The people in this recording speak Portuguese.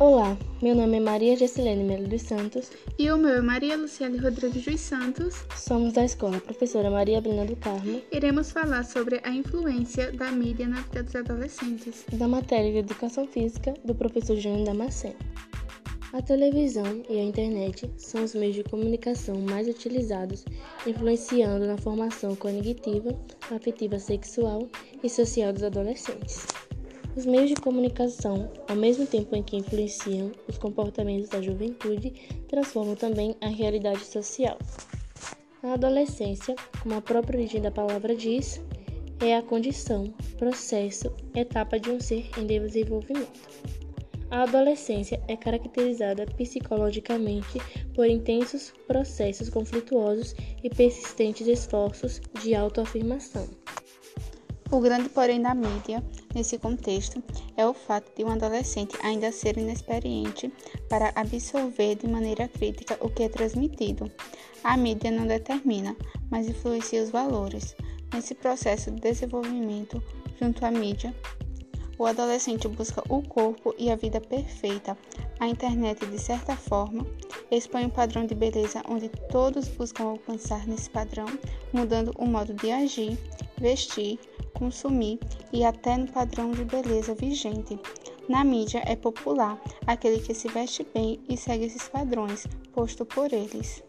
Olá, meu nome é Maria Gessilene Melo dos Santos. E o meu é Maria Luciane Rodrigues dos Santos. Somos da escola Professora Maria Brina do Carmo. Iremos falar sobre a influência da mídia na vida dos adolescentes. Da matéria de Educação Física do professor Júnior Damasceno. A televisão e a internet são os meios de comunicação mais utilizados, influenciando na formação cognitiva, afetiva sexual e social dos adolescentes. Os meios de comunicação, ao mesmo tempo em que influenciam os comportamentos da juventude, transformam também a realidade social. A adolescência, como a própria origem da palavra diz, é a condição, processo, etapa de um ser em desenvolvimento. A adolescência é caracterizada psicologicamente por intensos processos conflituosos e persistentes esforços de autoafirmação. O grande porém da mídia, nesse contexto, é o fato de um adolescente ainda ser inexperiente para absorver de maneira crítica o que é transmitido. A mídia não determina, mas influencia os valores. Nesse processo de desenvolvimento, junto à mídia, o adolescente busca o corpo e a vida perfeita. A internet, de certa forma, expõe um padrão de beleza onde todos buscam alcançar nesse padrão, mudando o modo de agir, vestir, consumir e até no padrão de beleza vigente. Na mídia é popular aquele que se veste bem e segue esses padrões, posto por eles.